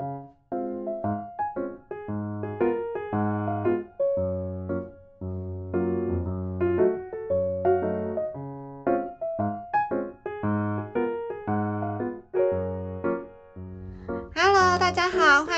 Thank you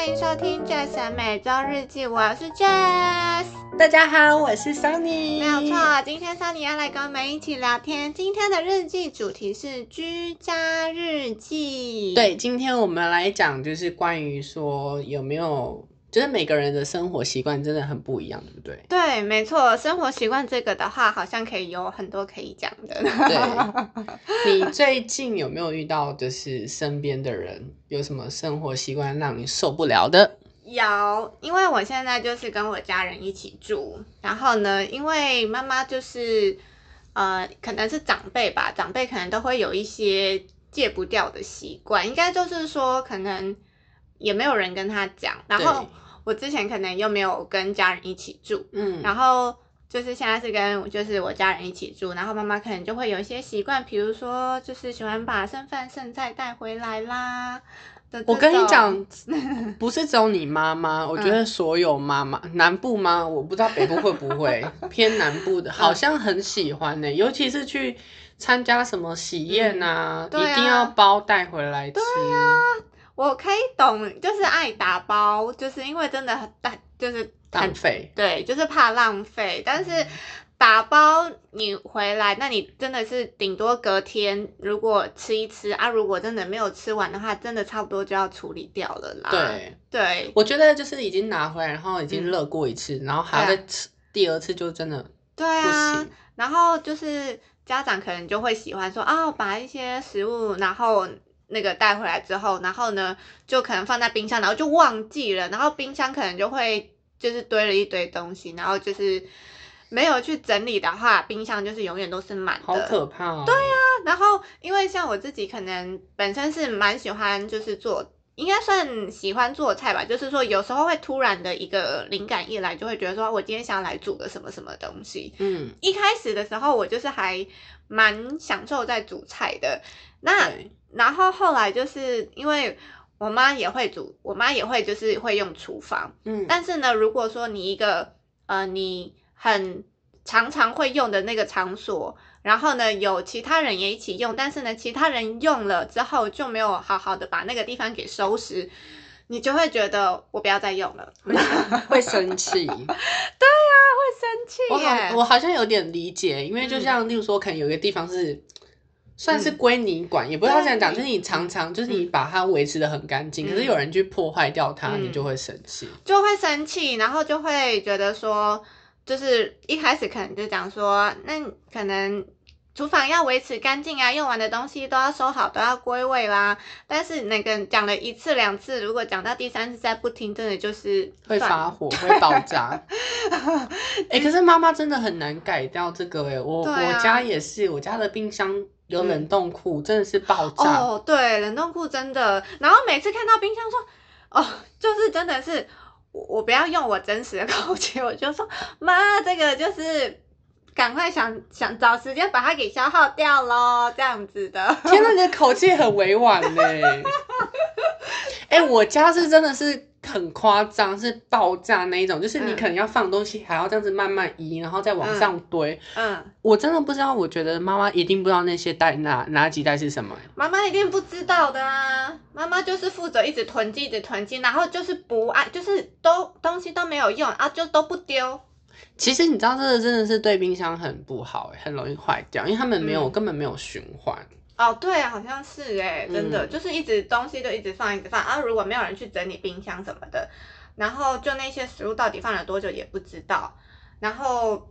欢迎收听 Jess 每周日记，我是 Jess。大家好，我是 Sunny。没有错，今天 Sunny 要来跟我们一起聊天。今天的日记主题是居家日记。对，今天我们来讲就是关于说有没有，就是每个人的生活习惯真的很不一样，对不对？对，没错，生活习惯这个的话，好像可以有很多可以讲的。对，你最近有没有遇到就是身边的人有什么生活习惯让你受不了的？有，因为我现在就是跟我家人一起住，然后呢，因为妈妈就是呃，可能是长辈吧，长辈可能都会有一些戒不掉的习惯，应该就是说可能也没有人跟他讲，然后我之前可能又没有跟家人一起住，嗯，然后就是现在是跟就是我家人一起住，然后妈妈可能就会有一些习惯，比如说就是喜欢把剩饭剩菜带回来啦。我跟你讲，不是只有你妈妈，我觉得所有妈妈，南部吗？我不知道北部会不会 偏南部的，好像很喜欢呢。尤其是去参加什么喜宴啊，一定要包带回来吃。对呀，我可以懂，就是爱打包，就是因为真的很大，就是浪费。对，就是怕浪费，但是。打包你回来，那你真的是顶多隔天如果吃一吃啊，如果真的没有吃完的话，真的差不多就要处理掉了啦。对对，我觉得就是已经拿回来，然后已经热过一次，然后还要再吃第二次，就真的对啊。然后就是家长可能就会喜欢说啊，把一些食物然后那个带回来之后，然后呢就可能放在冰箱，然后就忘记了，然后冰箱可能就会就是堆了一堆东西，然后就是。没有去整理的话，冰箱就是永远都是满的，好可怕。对呀，然后因为像我自己可能本身是蛮喜欢，就是做，应该算喜欢做菜吧。就是说有时候会突然的一个灵感一来，就会觉得说我今天想要来煮个什么什么东西。嗯，一开始的时候我就是还蛮享受在煮菜的。那然后后来就是因为我妈也会煮，我妈也会就是会用厨房。嗯，但是呢，如果说你一个呃你。很常常会用的那个场所，然后呢，有其他人也一起用，但是呢，其他人用了之后就没有好好的把那个地方给收拾，你就会觉得我不要再用了，会生气。对呀，会生气。我好，我好像有点理解，因为就像例如说，可能有一个地方是算是归你管，也不知道这样讲，就是你常常就是你把它维持的很干净，可是有人去破坏掉它，你就会生气，就会生气，然后就会觉得说。就是一开始可能就讲说，那可能厨房要维持干净啊，用完的东西都要收好，都要归位啦。但是那个讲了一次两次，如果讲到第三次再不听，真的就是会发火，会爆炸。哎，可是妈妈真的很难改掉这个哎，我我家也是，我家的冰箱有冷冻库，真的是爆炸。哦，对，冷冻库真的。然后每次看到冰箱说，哦，就是真的是。我我不要用我真实的口气，我就说妈，这个就是赶快想想找时间把它给消耗掉咯，这样子的。天呐，你的口气很委婉呢。哎，我家是真的是。很夸张，是爆炸那一种，就是你可能要放东西，还要这样子慢慢移，然后再往上堆。嗯，我真的不知道，我觉得妈妈一定不知道那些袋哪哪几袋是什么。妈妈一定不知道的啊，妈妈就是负责一直囤积，一直囤积，然后就是不爱，就是都东西都没有用啊，就都不丢。其实你知道，这个真的是对冰箱很不好，很容易坏掉，因为他们没有根本没有循环。哦，对啊，好像是哎，真的就是一直东西就一直放一直放啊，如果没有人去整理冰箱什么的，然后就那些食物到底放了多久也不知道，然后，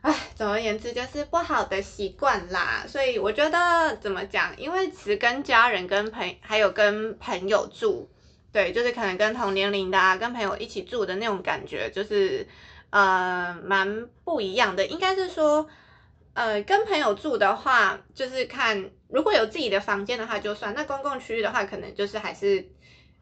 唉，总而言之就是不好的习惯啦。所以我觉得怎么讲，因为其实跟家人、跟朋还有跟朋友住，对，就是可能跟同年龄的啊，跟朋友一起住的那种感觉，就是呃蛮不一样的。应该是说，呃，跟朋友住的话，就是看。如果有自己的房间的话就算，那公共区域的话，可能就是还是，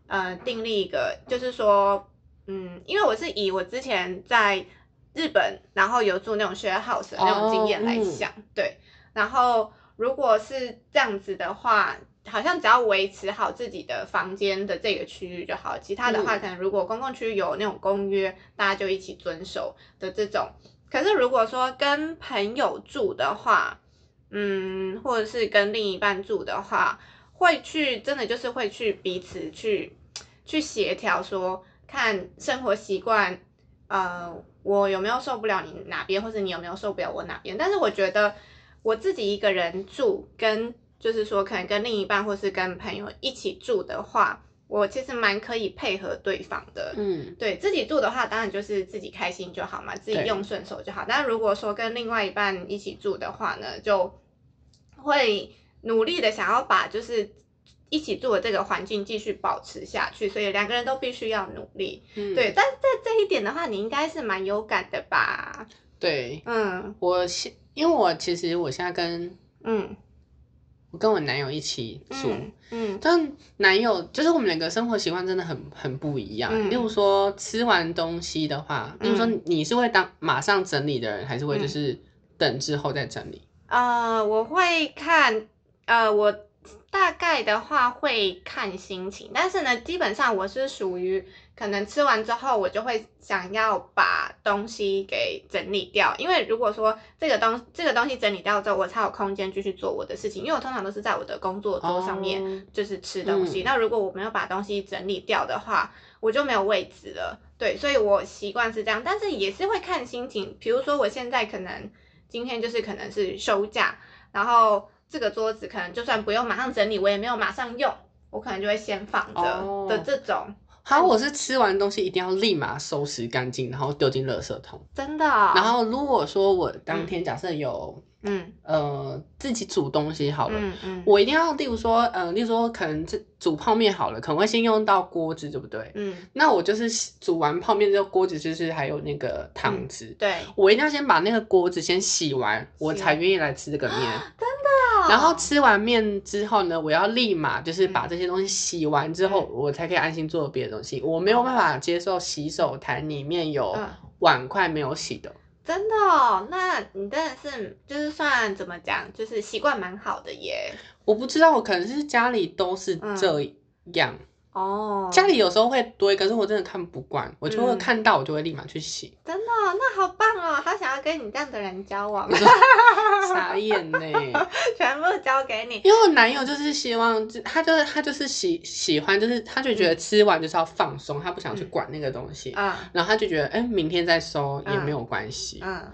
呃，订立一个，就是说，嗯，因为我是以我之前在日本，然后有住那种 share house 的那种经验来想，对，然后如果是这样子的话，好像只要维持好自己的房间的这个区域就好，其他的话，可能如果公共区域有那种公约，大家就一起遵守的这种。可是如果说跟朋友住的话，嗯，或者是跟另一半住的话，会去真的就是会去彼此去去协调，说看生活习惯，呃，我有没有受不了你哪边，或者你有没有受不了我哪边。但是我觉得我自己一个人住，跟就是说可能跟另一半或是跟朋友一起住的话。我其实蛮可以配合对方的，嗯，对自己住的话，当然就是自己开心就好嘛，自己用顺手就好。但如果说跟另外一半一起住的话呢，就会努力的想要把就是一起住的这个环境继续保持下去，所以两个人都必须要努力，嗯，对。但在这一点的话，你应该是蛮有感的吧？对，嗯，我现因为我其实我现在跟嗯。我跟我男友一起住，嗯，但男友就是我们两个生活习惯真的很很不一样。例如说吃完东西的话，例如说你是会当马上整理的人，还是会就是等之后再整理？呃，我会看，呃，我大概的话会看心情，但是呢，基本上我是属于。可能吃完之后，我就会想要把东西给整理掉，因为如果说这个东这个东西整理掉之后，我才有空间继续做我的事情。因为我通常都是在我的工作桌上面就是吃东西，那如果我没有把东西整理掉的话，我就没有位置了。对，所以我习惯是这样，但是也是会看心情。比如说我现在可能今天就是可能是休假，然后这个桌子可能就算不用马上整理，我也没有马上用，我可能就会先放着的这种。好，我是吃完东西一定要立马收拾干净，然后丢进垃圾桶。真的。然后如果说我当天假设有，嗯呃自己煮东西好了，嗯嗯，我一定要，例如说，呃，例如说可能这煮泡面好了，可能会先用到锅子，对不对？嗯。那我就是煮完泡面之后，锅子就是还有那个汤汁。对。我一定要先把那个锅子先洗完，我才愿意来吃这个面。真的。然后吃完面之后呢，我要立马就是把这些东西洗完之后，我才可以安心做别的东西。我没有办法接受洗手台里面有碗筷没有洗的。真的？哦，那你真的是就是算怎么讲，就是习惯蛮好的耶。我不知道，我可能是家里都是这样。哦，家里有时候会堆，可是我真的看不惯，我就会看到我就会立马去洗。真的，那好棒哦，好想要跟你这样的人交往。傻眼呢，全部交给你。因为我男友就是希望，他就是他就是喜喜欢，就是他就觉得吃完就是要放松，他不想去管那个东西。嗯，然后他就觉得，哎，明天再收也没有关系。嗯。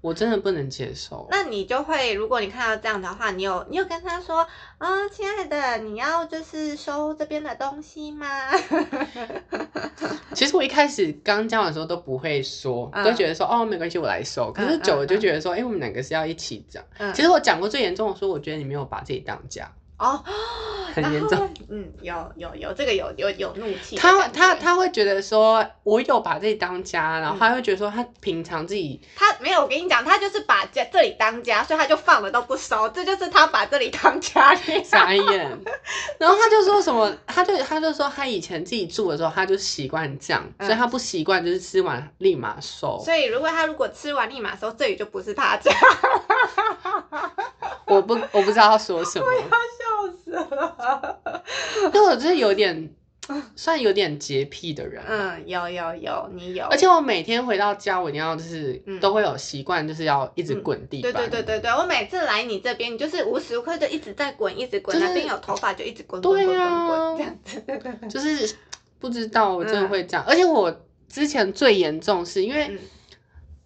我真的不能接受。那你就会，如果你看到这样的话，你有你有跟他说啊，亲爱的，你要就是收这边的东西吗？其实我一开始刚交往的时候都不会说，都觉得说哦没关系，我来收。可是久了就觉得说，哎，我们两个是要一起讲。其实我讲过最严重的说，我觉得你没有把自己当家。哦，很严重。嗯，有有有，这个有有有怒气。他他他会觉得说，我有把这里当家，然后他会觉得说，他平常自己他没有。我跟你讲，他就是把家这里当家，所以他就放了都不收，这就是他把这里当家。傻眼。然后他就说什么，他就他就说他以前自己住的时候，他就习惯这样，所以他不习惯就是吃完立马收。所以如果他如果吃完立马收，这里就不是他家。我不我不知道他说什么。因为我就是有点算有点洁癖的人，嗯，有有有，你有，而且我每天回到家，我一定要就是都会有习惯，就是要一直滚地板。对对对对对，我每次来你这边，你就是无时无刻就一直在滚，一直滚，那边有头发就一直滚滚滚滚滚这样子。就是不知道我真的会这样，而且我之前最严重是因为，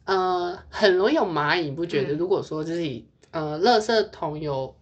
呃，很容易有蚂蚁，不觉得？如果说就是呃，垃圾桶有。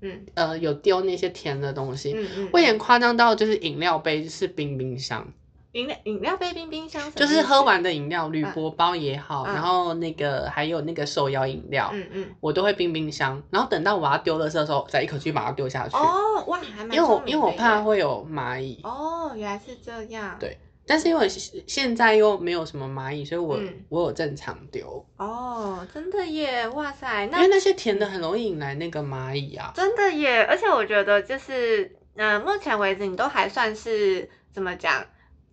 嗯，呃，有丢那些甜的东西，嗯嗯，有点夸张到就是饮料杯是冰冰箱，饮料饮料杯冰冰箱，就是喝完的饮料，铝箔包也好，然后那个还有那个手摇饮料，嗯嗯，我都会冰冰箱，然后等到我要丢的时候，再一口气把它丢下去。哦，哇，还蛮因为我因为我怕会有蚂蚁。哦，原来是这样。对。但是因为现在又没有什么蚂蚁，所以我我有正常丢。哦，真的耶！哇塞，因为那些甜的很容易引来那个蚂蚁啊。真的耶！而且我觉得就是，嗯，目前为止你都还算是怎么讲？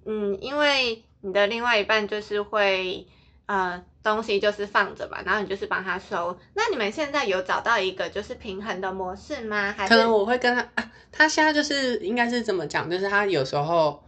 嗯，因为你的另外一半就是会，呃东西就是放着吧，然后你就是帮他收。那你们现在有找到一个就是平衡的模式吗？还是可能我会跟他，啊、他现在就是应该是怎么讲，就是他有时候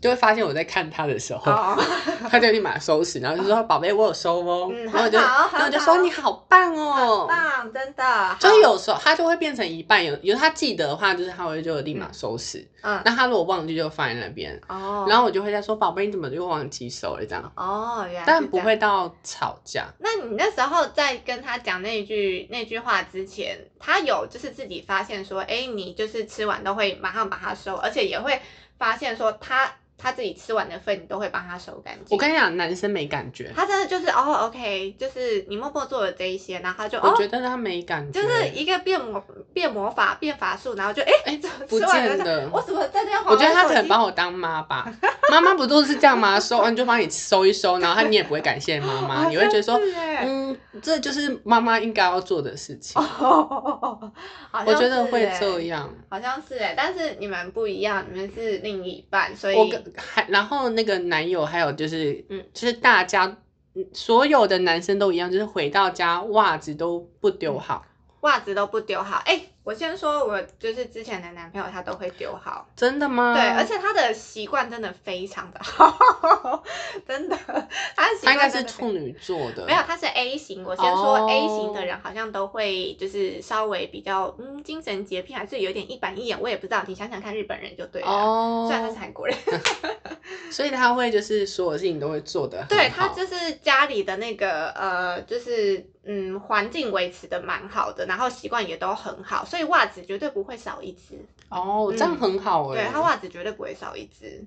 就会发现我在看他的时候，哦，他就立马收拾，然后就说：“宝贝，我有收哦。嗯然后我就，然后我就说：“你好棒很哦。棒，真的。就是有时候他就会变成一半，有有他记得的话，就是他会就立马收拾。嗯那他如果忘记就放在那边，哦，然后我就会在说：“宝贝，你怎么又忘记收了？”这样，哦，原来但不会到吵架。那你那时候在跟他讲那句那句话之前，他有就是自己发现说，哎，你就是吃完都会马上把它收，而且也会发现说他他自己吃完的份你都会帮他收干净。我跟你讲，男生没感觉，他真的就是哦，OK，就是你默默做了这一些，然后他就哦，我觉得他没感觉，就是一个变魔变魔法变法术，然后就哎哎吃不见了。我怎么在这样我觉得他可能把我当妈吧，妈妈不都是这样吗？收 完就帮你收一收，然后他你也不会感谢妈妈，你会觉得说嗯，这就是妈妈应该要做的事情。哦，我觉得会这样。好像是哎，但是你们不一样，你们是另一半，所以我跟还然后那个男友还有就是，嗯就是大家嗯所有的男生都一样，就是回到家袜子都不丢好，袜子都不丢好。哎，我先说，我就是之前的男朋友，他都会丢好。真的吗？对，而且他的习惯真的非常的 好，真的，他的习他应该是真的非处女座的，没有，他是 A 型。我先说哦 A 型的人好像都会就是稍微比较嗯精神洁癖，还是有点一板一眼，我也不知道。你想想看，日本人就对了。哦，虽然他是韩国人，所以他会就是所有事情都会做的，对他就是家里的那个呃，就是嗯环境维持的蛮好的，然后习惯也都很好，所以袜子绝对不会少一只。哦，这样很好哎、对他袜子绝对不会少一只。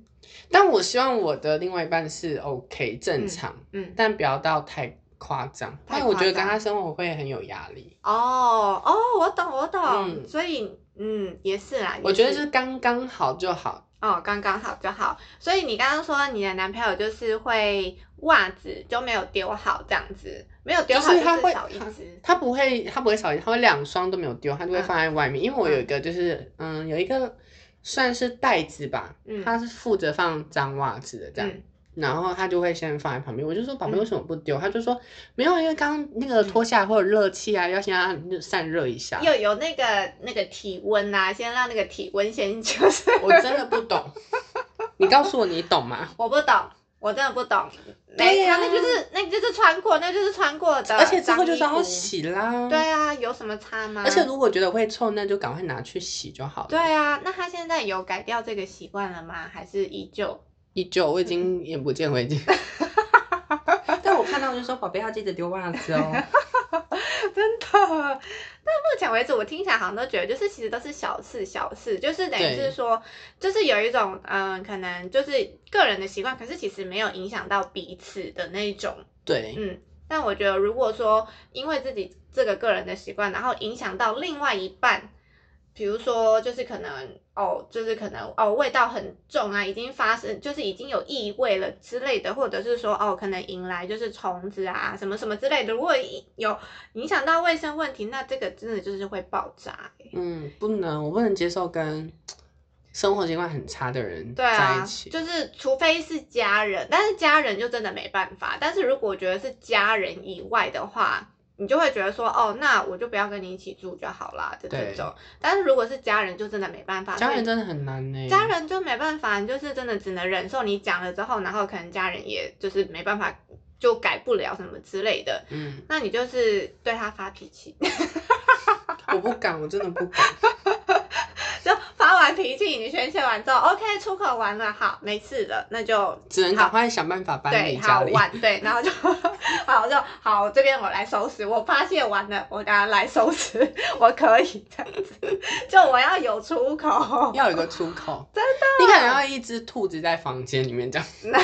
但我希望我的另外一半是 OK 正常，嗯，但不要到太夸张，因为我觉得跟他生活会很有压力。哦哦，我懂我懂，嗯所以嗯也是啦，我觉得也是刚刚好就好。哦，刚刚好就好。所以你刚刚说你的男朋友就是会袜子就没有丢好这样子，没有丢好就是他会少一只。他不会，他不会少，他会两双都没有丢，他就会嗯放在外面。因为我有一个就是，嗯，有一个算是袋子吧，嗯他是负责放脏袜子的这样。嗯然后他就会先放在旁边，我就说宝贝嗯为什么不丢？他就说没有，因为刚刚那个脱下来会有热气啊，要先让它散热一下。有有那个那个体温啊，先让那个体温先就是，我真的不懂，你告诉我你懂吗？我不懂，我真的不懂。对没，呀啊那就是那就是穿过，那就是穿过的，而且之后就是要。洗啦。对啊，有什么差吗？而且如果觉得会臭，那就赶快拿去洗就好了。对啊，那他现在有改掉这个习惯了吗？还是依旧？依旧，我已经眼不见为净。但我看到就说宝贝要记得丢袜子哦。真的。但目前为止，我听起来好像都觉得，就是其实都是小事小事，就是等于是说，就是有一种嗯，可能就是个人的习惯，可是其实没有影响到彼此的那一种，对，嗯。但我觉得，如果说因为自己这个个人的习惯，然后影响到另外一半，比如说就是可能哦，就是可能哦味道很重啊，已经发生就是已经有异味了之类的，或者是说哦可能引来就是虫子啊什么什么之类的，如果有影响到卫生问题，那这个真的就是会爆炸、欸。嗯，不能，我不能接受跟生活习惯很差的人在对啊一，起。就是除非是家人，但是家人就真的没办法。但是如果我觉得是家人以外的话，你就会觉得说，哦，那我就不要跟你一起住就好啦就这种。但是如果是家人，就真的没办法。家人真的很难呢。家人就没办法，你就是真的只能忍受你讲了之后，然后可能家人也就是没办法，就改不了什么之类的。嗯，那你就是对他发脾气，我不敢，我真的不敢。完脾气，你宣泄完之后，OK，出口完了，好，没事了，那就只能赶快想办法搬离家里。晚对，然后就 好就好，这边我来收拾，我发泄完了，我等下来收拾，我可以这样子，就我要有出口，要有个出口，真的，你可能要一只兔子在房间里面这样，就是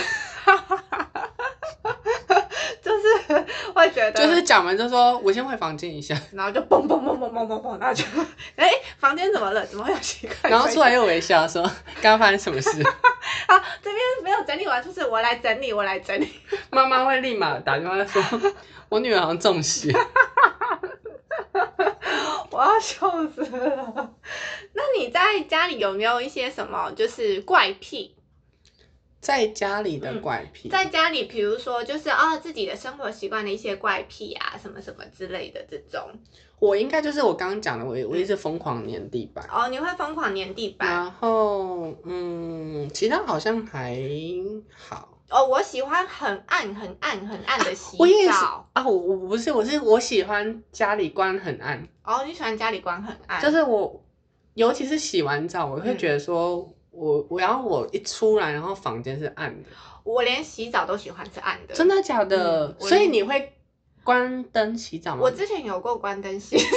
会觉得，就是讲完就说我先回房间一下，然后就嘣嘣嘣嘣嘣嘣嘣，然后就，哎，房间怎么了？怎么会有奇怪？然后出来又微笑说刚刚发生什么事，啊，这边没有整理完，就是我来整理，我来整理。妈妈会立马打电话说，我女儿好像中邪。我要笑死了。那你在家里有没有一些什么就是怪癖？在家里的怪癖，在家里，比如说就是哦自己的生活习惯的一些怪癖啊，什么什么之类的这种。我应该就是我刚刚讲的，我我一直疯狂粘地板。哦，你会疯狂粘地板？然后嗯，其他好像还好。哦，我喜欢很暗、很暗、很暗的洗澡啊！我我不是，我是我喜欢家里关很暗。哦，你喜欢家里关很暗？就是我，尤其是洗完澡，我会觉得说。我我要我一出来，然后房间是暗的。我连洗澡都喜欢是暗的。真的假的？所以你会关灯洗澡吗？我之前有过关灯洗澡。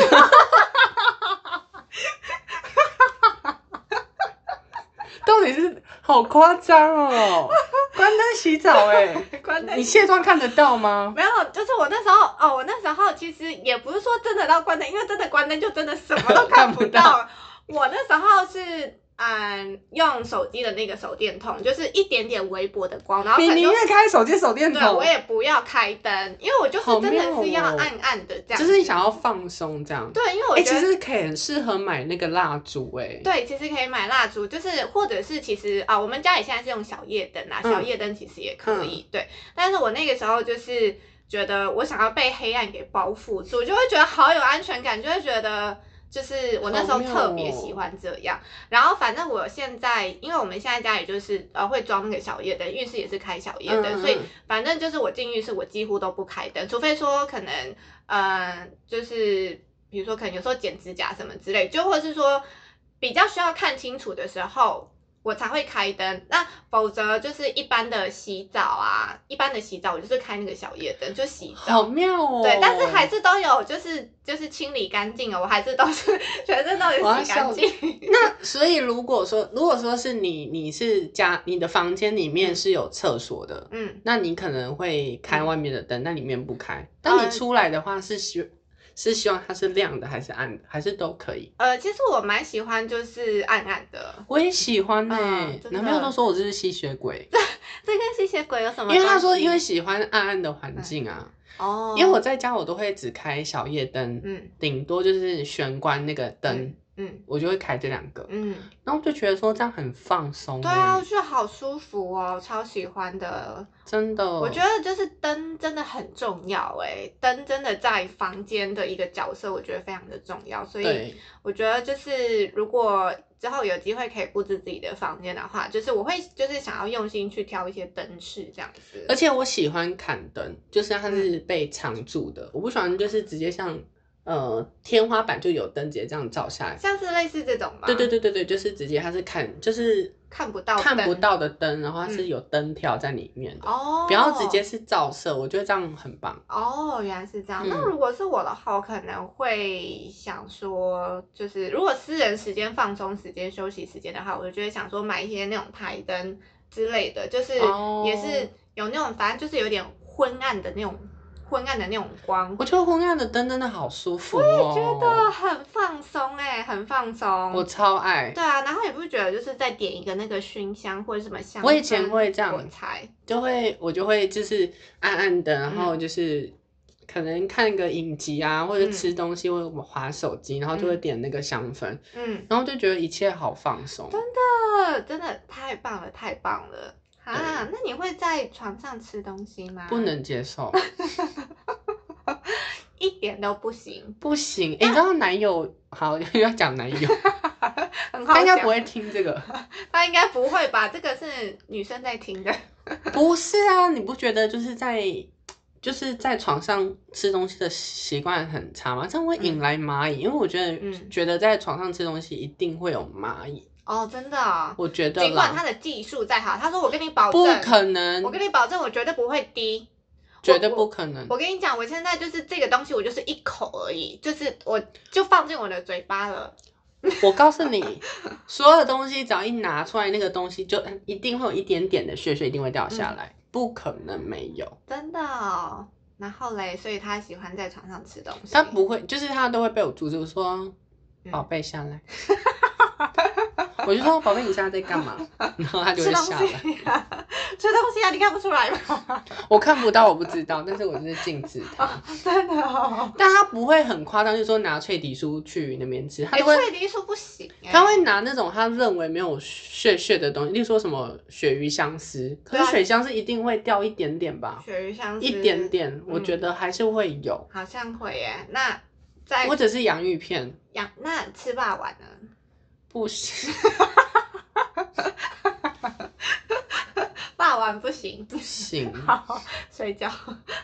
到底是好夸张哦！关灯洗澡哎，关灯。你卸妆看得到吗？没有，就是我那时候哦，我那时候其实也不是说真的到关灯，因为真的关灯就真的什么都看不到。我那时候是。嗯，用手机的那个手电筒，就是一点点微薄的光，然后你宁愿开手机手电筒，我也不要开灯，因为我就是真的是要暗暗的这样，就是你想要放松这样。对，因为我觉得其实可以很适合买那个蜡烛哎。对，其实可以买蜡烛，就是或者是其实啊，我们家里现在是用小夜灯啊，小夜灯其实也可以。对，但是我那个时候就是觉得我想要被黑暗给包覆住，就会觉得好有安全感，就会觉得。就是我那时候特别喜欢这样，然后反正我现在，因为我们现在家里就是呃会装那个小夜灯，浴室也是开小夜灯，所以反正就是我进浴室我几乎都不开灯，除非说可能呃就是比如说可能有时候剪指甲什么之类，就或者是说比较需要看清楚的时候。我才会开灯，那否则就是一般的洗澡啊，一般的洗澡我就是开那个小夜灯就洗澡，好妙哦。对，但是还是都有，就是就是清理干净哦，我还是都是 全身都有洗干净。那所以如果说如果说是你你是家你的房间里面是有厕所的，嗯，那你可能会开外面的灯，那里面不开，但你出来的话是需。是希望它是亮的还是暗的，还是都可以？呃，其实我蛮喜欢就是暗暗的。我也喜欢呢。男朋友都说我这是吸血鬼。这跟吸血鬼有什么？因为他说因为喜欢暗暗的环境啊。哦。因为我在家我都会只开小夜灯，嗯，顶多就是玄关那个灯。嗯，我就会开这两个，嗯，然后就觉得说这样很放松，对啊，我觉得好舒服哦，超喜欢的，真的，我觉得就是灯真的很重要，哎，灯真的在房间的一个角色，我觉得非常的重要，所以我觉得就是如果之后有机会可以布置自己的房间的话，就是我会就是想要用心去挑一些灯饰这样子，而且我喜欢砍灯，就是它是被藏住的，我不喜欢就是直接像。呃，天花板就有灯直接这样照下来，像是类似这种吗？对对对对对，就是直接它是看就是看不到看不到的灯，然后它是有灯条在里面的哦，不要直接是照射，我觉得这样很棒哦。原来是这样，那如果是我的话，我可能会想说，就是如果私人时间、放松时间、休息时间的话，我就觉得想说买一些那种台灯之类的，就是也是有那种，反正就是有点昏暗的那种。昏暗的那种光，我觉得昏暗的灯真的好舒服，我也觉得很放松哎，很放松，我超爱。对啊，然后也不觉得就是再点一个那个熏香或者什么香，我以前会这样。猜，就会我就会就是暗暗的，然后就是可能看个影集啊，或者吃东西或者划手机，然后就会点那个香氛，嗯，然后就觉得一切好放松，真的真的太棒了，太棒了。啊，那你会在床上吃东西吗？不能接受，一点都不行，不行。你知道男友好又要讲男友，他应该不会听这个，他应该不会吧？这个是女生在听的，不是啊？你不觉得就是在就是在床上吃东西的习惯很差吗？这样会引来蚂蚁，因为我觉得觉得在床上吃东西一定会有蚂蚁。哦，真的，我觉得，尽管他的技术再好，他说我跟你保证，不可能，我跟你保证，我绝对不会低，绝对不可能。我跟你讲，我现在就是这个东西，我就是一口而已，就是我就放进我的嘴巴了。我告诉你，所有的东西只要一拿出来，那个东西就一定会有一点点的血血，一定会掉下来，不可能没有。真的，然后嘞，所以他喜欢在床上吃东西，他不会，就是他都会被我阻止，说宝贝下来。我就说宝贝，你现在在干嘛？然后他就会下来。西啊，吃东西啊，你看不出来吗？我看不到，我不知道，但是我就是禁止他。真的哦。但他不会很夸张，就是说拿脆底酥去那边吃，他哎，脆底酥不行哎。他会拿那种他认为没有血血的东西，例如说什么鳕鱼香丝，可是鳕香丝一定会掉一点点吧，鳕鱼香丝一点，点，我觉得还是会有，好像会耶。那在或者是洋芋片，洋那吃霸王呢？不是。霸王不行，不行，好睡觉，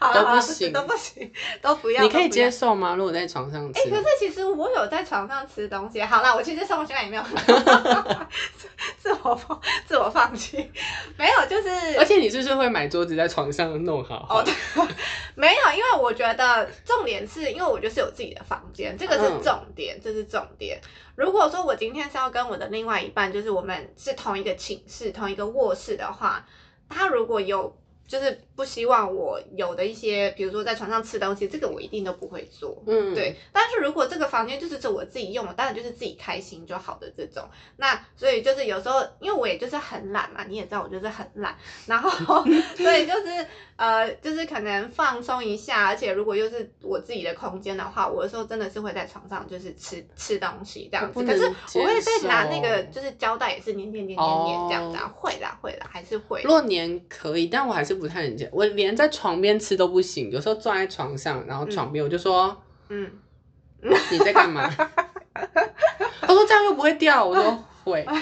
好都了不行都不行，都不要。你可以接受吗？如果在床上哎、吃可，是其实我有在床上吃东西。好啦，我其实生活习惯也没有，自我放自我放弃，没有，就是而且你是不是会买桌子在床上弄好好？哦，对，没有，因为我觉得重点是因为我就是有自己的房间，这个是嗯重点，这是重点。如果说我今天是要跟我的另外一半，就是我们是同一个寝室、同一个卧室的话，他如果有就是不希望我有的一些，比如说在床上吃东西，这个我一定都不会做。嗯，对，但是如果这个房间就是只我自己用，当然就是自己开心就好的这种。那所以就是有时候，因为我也就是很懒嘛，你也知道我就是很懒，然后 所以就是呃，就是可能放松一下，而且如果又是我自己的空间的话，我有时候真的是会在床上就是吃吃东西这样子。可是我会再拿那个就是胶带也是粘粘粘粘粘这样子啊，会啦会啦，还是会。若年可以，但我还是不太能接。我连在床边吃都不行，有时候坐在床上，然后床边我就说、嗯，你在干嘛？他说这样又不会掉，我说会。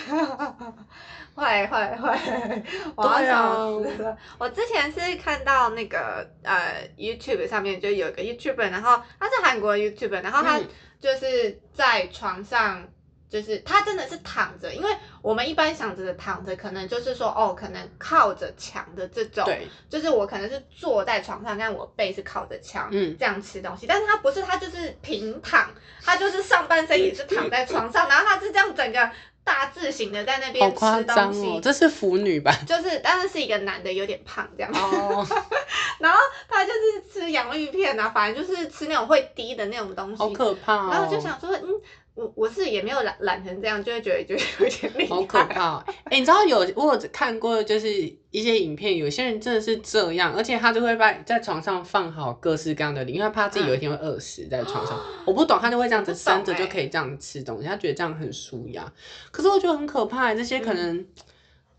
会会会，我要死了。我之前是看到那个呃 YouTube 上面就有一个 YouTuber，然后他是韩国 YouTuber，然后他嗯就是在床上。就是他真的是躺着，因为我们一般想着的躺着，可能就是说哦，可能靠着墙的这种，对，就是我可能是坐在床上，但我背是靠着墙，嗯这样吃东西。但是他不是，他就是平躺，他就是上半身也是躺在床上，然后他是这样整个大字型的在那边吃东西。哦，这是腐女吧？就是，但是是一个男的，有点胖这样，哦，然后他就是吃洋芋片啊，反正就是吃那种会滴的那种东西。好可怕哦！然后我就想说，嗯，我我是也没有懒懒成这样，就会觉得觉得有点厉害。好可怕、哦！哎、你知道有我有看过，就是一些影片，有些人真的是这样，而且他就会把在床上放好各式各样的零，因为他怕自己有一天会饿死在床上。我不懂，他就会这样子我不懂伸着欸就可以这样吃东西，他觉得这样很舒压。可是我觉得很可怕，这些可能、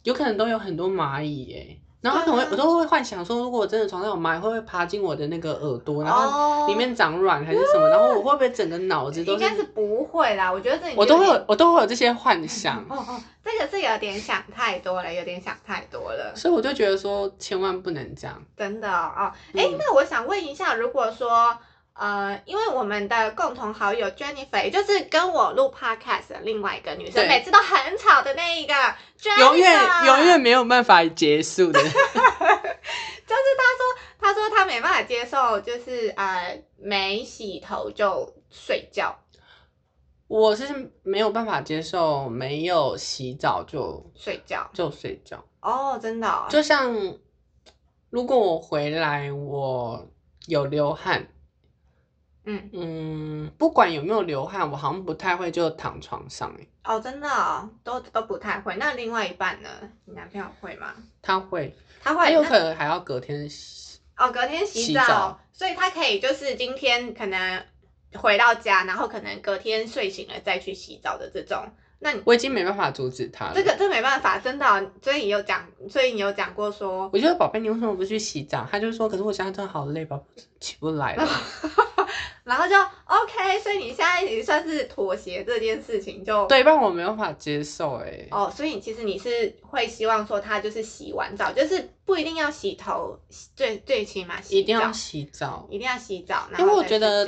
有可能都有很多蚂蚁耶。然后他可能会，我都会幻想说，如果真的床上有蚂蚁，会不会爬进我的那个耳朵，然后哦里面长卵还是什么？然后我会不会整个脑子都应该是不会啦，我觉得这我都会有有，我都会有这些幻想。哦哦，这个是有点想太多了，有点想太多了，所以我就觉得说，千万不能这样。真的哦。哦哎、嗯那我想问一下，如果说呃，因为我们的共同好友 Jennifer，也就是跟我录 podcast 的另外一个女生，每次都很吵的那一个永远永远没有办法结束的。就是她说，她说她没办法接受，就是呃没洗头就睡觉，我是没有办法接受没有洗澡就睡觉。就睡觉。哦，真的、哦，就像如果我回来我有流汗，嗯嗯，不管有没有流汗，我好像不太会就躺床上欸哦，真的、哦、都都不太会。那另外一半呢？你男朋友会吗？他会，他会，他有可能还要隔天洗。哦，隔天洗澡，洗澡所以他可以就是今天可能回到家，然后可能隔天睡醒了再去洗澡的这种。那你我已经没办法阻止他了。这个这没办法，真的哦、所以你有讲，所以你有讲过说，我觉得宝贝，你为什么不去洗澡？他就说，可是我现在真的好累，宝宝起不来了。然后就 OK，所以你现在也算是妥协这件事情就对，不然我没办法接受哎、哦，所以其实你是会希望说他就是洗完澡，就是不一定要洗头，最最起码洗一定要洗澡，一定要洗澡，然因为后我觉得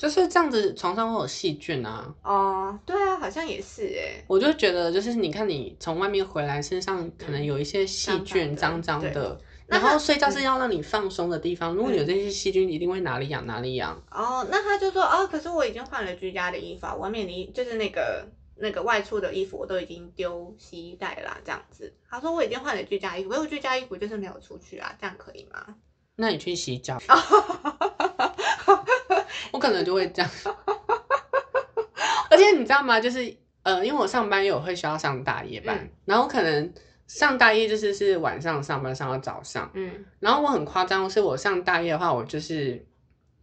就是这样子，床上会有细菌啊。哦，对啊，好像也是哎，我就觉得，就是你看你从外面回来，身上可能有一些细菌，脏脏的然后睡觉是要让你放松的地方，如果有这些细菌，一定会哪里痒哪里痒。哦，那他就说哦，可是我已经换了居家的衣服啊，外面的衣就是那个那个外出的衣服我都已经丢洗衣袋啦，这样子。他说我已经换了居家衣服，我居家衣服就是没有出去啊，这样可以吗？那你去洗脚，我可能就会这样。而且你知道吗？就是呃，因为我上班有会需要上大夜班，嗯然后可能上大夜就是是晚上上班上到早上，嗯然后我很夸张，是我上大夜的话，我就是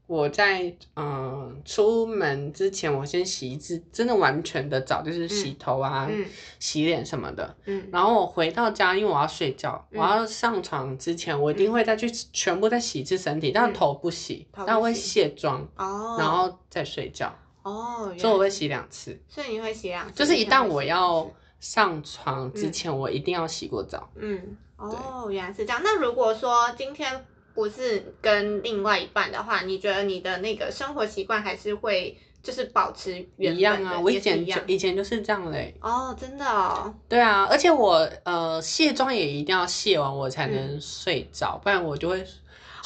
我在嗯、呃出门之前，我先洗一次，真的完全的澡，就是洗头啊、嗯洗脸什么的。嗯然后我回到家，因为我要睡觉，嗯我要上床之前，我一定会再去全部再洗一次身体，但嗯头不洗，但我会卸妆，哦，然后再睡觉，哦，所以我会洗两次。所以你会洗两次，就是一旦我要上床之前，我一定要洗过澡。嗯，哦，原来是这样。那如果说今天不是跟另外一半的话，你觉得你的那个生活习惯还是会就是保持原一样啊，我以前就以前就是这样嘞。哦，真的哦，对啊，而且我呃卸妆也一定要卸完我才嗯能睡着，不然我就会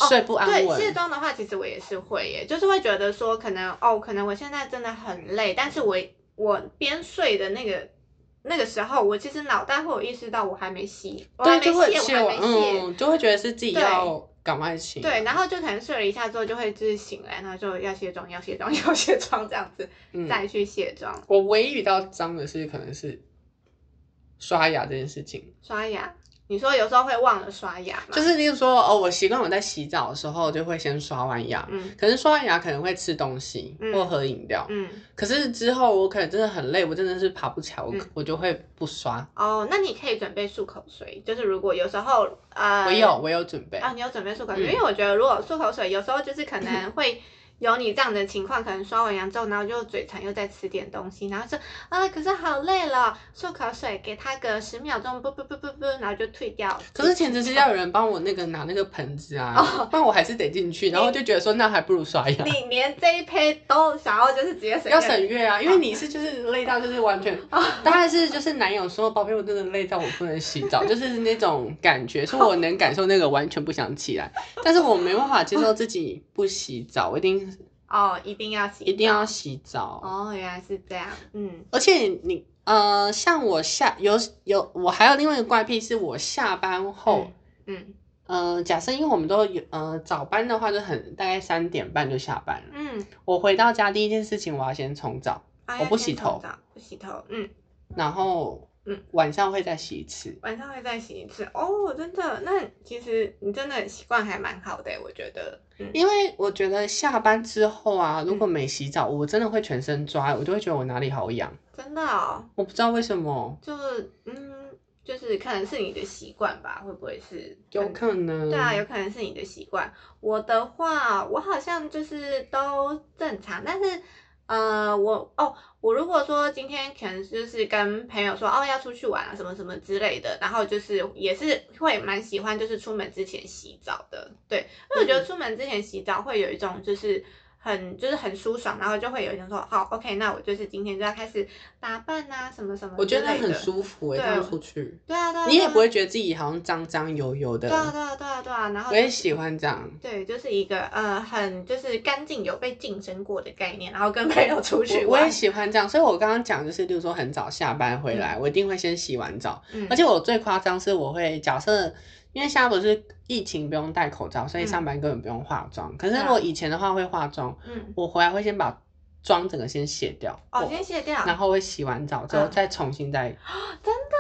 睡不安对，稳。卸妆的话，其实我也是会耶，就是会觉得说，可能哦，可能我现在真的很累，但是我我边睡的那个那个时候，我其实脑袋会有意识到我还没洗，我还对，就没卸，完，我还没卸。嗯，就会觉得是自己对要赶快醒。对，然后就可能睡了一下之后，就会就是醒来，然后就要卸妆，要卸妆，要卸妆这样子，嗯，再去卸妆、我唯一遇到脏的是可能是刷牙这件事情，刷牙。你说有时候会忘了刷牙吗？就是例如说哦，我习惯我在洗澡的时候就会先刷完牙，嗯可是刷完牙可能会吃东西嗯或喝饮料，嗯可是之后我可能真的很累，我真的是爬不起来，我、嗯我就会不刷。哦，那你可以准备漱口水，就是如果有时候呃，我有，我有准备。啊，你有准备漱口水，嗯因为我觉得如果漱口水有时候就是可能会有你这样的情况，可能刷完牙之后，然后就嘴馋又再吃点东西，然后说啊，可是好累了，漱口水给他个十秒钟，不不不不不，然后就退掉。可是前提是要有人帮我那个拿那个盆子啊，不然我还是得进去，然后就觉得说那还不如刷牙。你连这一胚都想要就是直接省要省略啊，因为你是就是累到就是完全，当然是就是男友说宝贝我真的累到我不能洗澡，就是那种感觉，是我能感受那个完全不想起来，但是我没办法接受自己不洗澡，我一定哦，一定要洗，一定要。洗澡，哦，原来是这样，嗯而且你呃像我下有有我还有另外一个怪癖是我下班后。嗯呃，假设因为我们都有呃早班的话，就很大概三点半就下班了。嗯，我回到家第一件事情，我要先冲澡，啊我不洗头，不洗头，嗯，然后嗯晚上会再洗一次。晚上会再洗一次。哦，真的，那其实你真的习惯还蛮好的，我觉得，嗯因为我觉得下班之后啊，如果嗯没洗澡，我真的会全身抓，我就会觉得我哪里好痒，真的哦，我不知道为什么，就是嗯，就是可能是你的习惯吧，会不会是？有可能。对啊，有可能是你的习惯。我的话，我好像就是都正常，但是呃，我哦，我如果说今天可能就是跟朋友说哦要出去玩啊什么什么之类的，然后就是也是会蛮喜欢就是出门之前洗澡的，对，因为我觉得出门之前洗澡会有一种就是。很就是很舒爽，然后就会有一种说好，OK，那我就是今天就要开始打扮啊，什么什么我觉得很舒服诶、对这样出去，对啊，对啊，你也不会觉得自己好像脏脏油油的。对啊，对啊，对啊，对啊，然后就是我也喜欢这样。对，就是一个呃很就是干净有被净身过的概念，然后跟朋友出去玩我我也，喜欢这样，所以我刚刚讲就是，例如说很早下班回来，我一定会先洗完澡，嗯而且我最夸张是我会假设，因为现在不是疫情不用戴口罩，所以嗯上班根本不用化妆。可是对啊我以前的话会化妆，嗯我回来会先把妆整个先卸掉，哦先卸掉，然后会洗完澡之后嗯再重新再，真的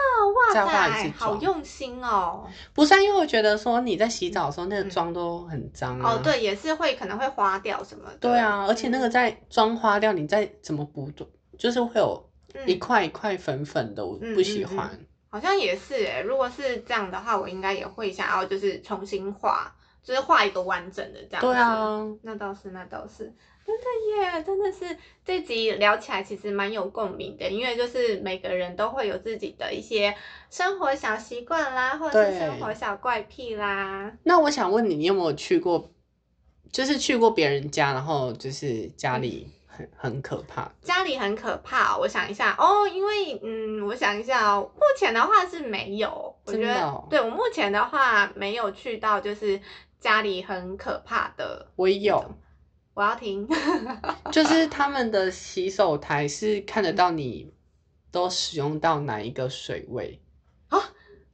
再哇塞，化一次好用心哦。不是、啊、因为我觉得说你在洗澡的时候那个妆都很脏啊。哦，。对，也是会可能会花掉什么的。对啊，而且那个在妆花掉，你再怎么补，就是会有嗯一块一块粉粉的，我嗯不喜欢。好像也是诶，如果是这样的话，我应该也会想要就是重新画，就是画一个完整的这样子。对啊，那倒是，那倒是，真的耶，真的是这集聊起来其实蛮有共鸣的，因为就是每个人都会有自己的一些生活小习惯啦，或者是生活小怪癖啦。那我想问你，你有没有去过，就是去过别人家，然后就是家里很很可怕？家里很可怕哦、我想一下哦，因为嗯，我想一下哦，目前的话是没有，我觉得、哦对我目前的话没有去到就是家里很可怕的，我有，我要听，就是他们的洗手台是看得到你都使用到哪一个水位。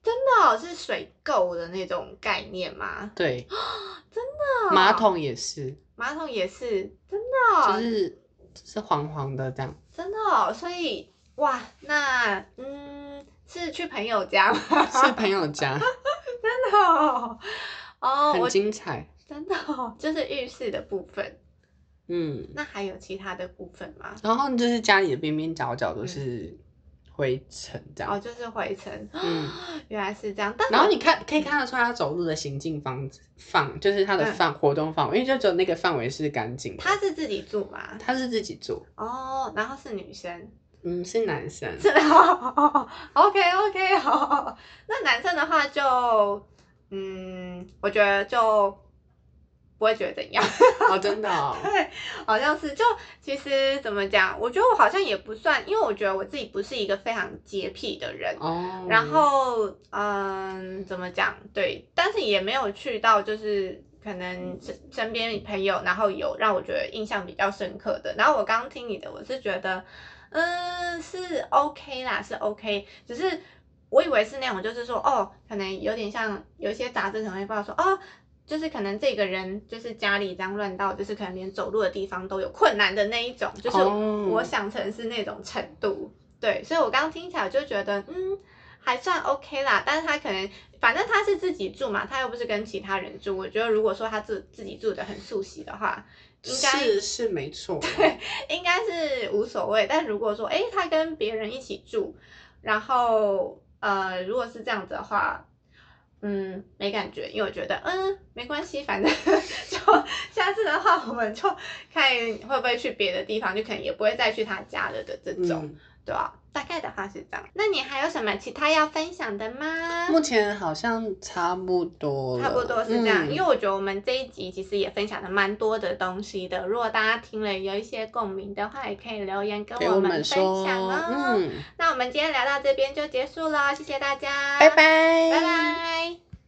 真的哦、是水垢的那种概念吗？对，真的哦、马桶也是，马桶也是真的哦、就是是黄黄的这样。真的哦，所以哇，那嗯，是去朋友家吗？是朋友家，真的哦，哦，很精彩。真的哦，就是浴室的部分。嗯，那还有其他的部分吗？然后就是家里的边边角角都是灰尘这样。哦，就是灰尘。嗯，原来是这样。但然后你看可以看得出他走路的行进方范，就是他的嗯范活动范围，因为就只有那个范围是干净的。他是自己住吗？他是自己住，哦，然后是女生。嗯，是男生。是 哦，OK OK，好。那男生的话就，嗯，我觉得就不会觉得怎样。哦，真的哦。对，好像是。就其实怎么讲，我觉得我好像也不算，因为我觉得我自己不是一个非常洁癖的人。哦。然后，嗯，怎么讲？对，但是也没有去到就是可能身身边朋友，然后有让我觉得印象比较深刻的。然后我刚刚听你的，我是觉得，嗯，是 OK 啦，是 OK，只是我以为是那种，就是说，哦，可能有点像有一些杂志可能会报说，哦。就是可能这个人就是家里脏乱到，就是可能连走路的地方都有困难的那一种，就是哦我想成是那种程度。对，所以我刚刚听起来就觉得，嗯，还算 OK 啦。但是他可能，反正他是自己住嘛，他又不是跟其他人住。我觉得如果说他自自己住的很素洗的话，应该是是没错。对，应该是无所谓。但如果说，诶，他跟别人一起住，然后呃，如果是这样子的话，嗯，没感觉，因为我觉得，嗯，没关系，反正 就下次的话，我们就看会不会去别的地方，就可能也不会再去他家了的这种，嗯，对啊，大概的话是这样。那你还有什么其他要分享的吗？目前好像差不多了。差不多是这样，嗯因为我觉得我们这一集其实也分享了蛮多的东西的。如果大家听了有一些共鸣的话，也可以留言跟我我们分，享哦。嗯，那我们今天聊到这边就结束了，谢谢大家，拜拜，拜拜。